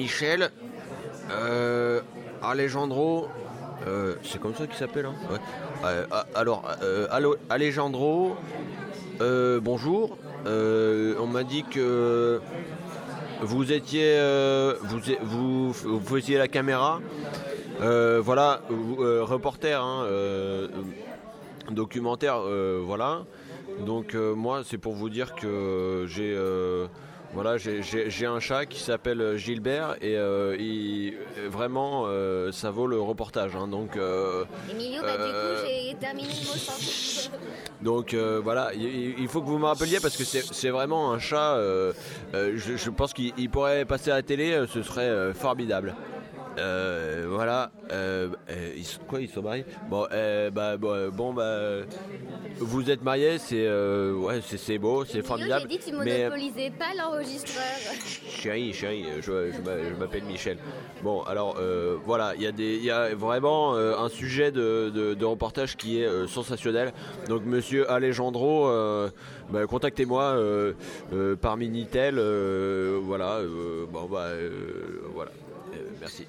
Michel, euh, Alejandro, euh, c'est comme ça qu'il s'appelle. Hein. Euh, alors, Alejandro, bonjour. On m'a dit que vous étiez, vous, vous, faisiez la caméra. Voilà, reporter, hein, documentaire, voilà. Donc moi, c'est pour vous dire que j'ai, voilà, j'ai- un chat qui s'appelle Gilbert et euh, il- vraiment, euh, ça vaut le reportage. hein. donc, euh, Emilio, bah, Euh, du coup, j'ai terminé le mot sans. donc euh, voilà, il, il faut que vous me rappeliez parce que c'est vraiment un chat. euh, euh, je, je pense qu'il il pourrait passer à la télé, euh, ce serait euh, formidable. Euh, voilà. Euh, euh, ils quoi, ils sont mariés? Bon, euh, bah, bon, bon, bah, vous êtes mariés, c'est ouais, c'est c'est beau, c'est formidable. j'ai dit tu mais monopolisais pas l'enregistreur. chérie, chérie, je, je m'a- je m'appelle Michel. Bon, alors voilà, il y a des, il y a vraiment un sujet de, de- de reportage qui est sensationnel. Donc, Monsieur Alejandro, bah, contactez-moi par Minitel, voilà. bon, bah, voilà. Merci.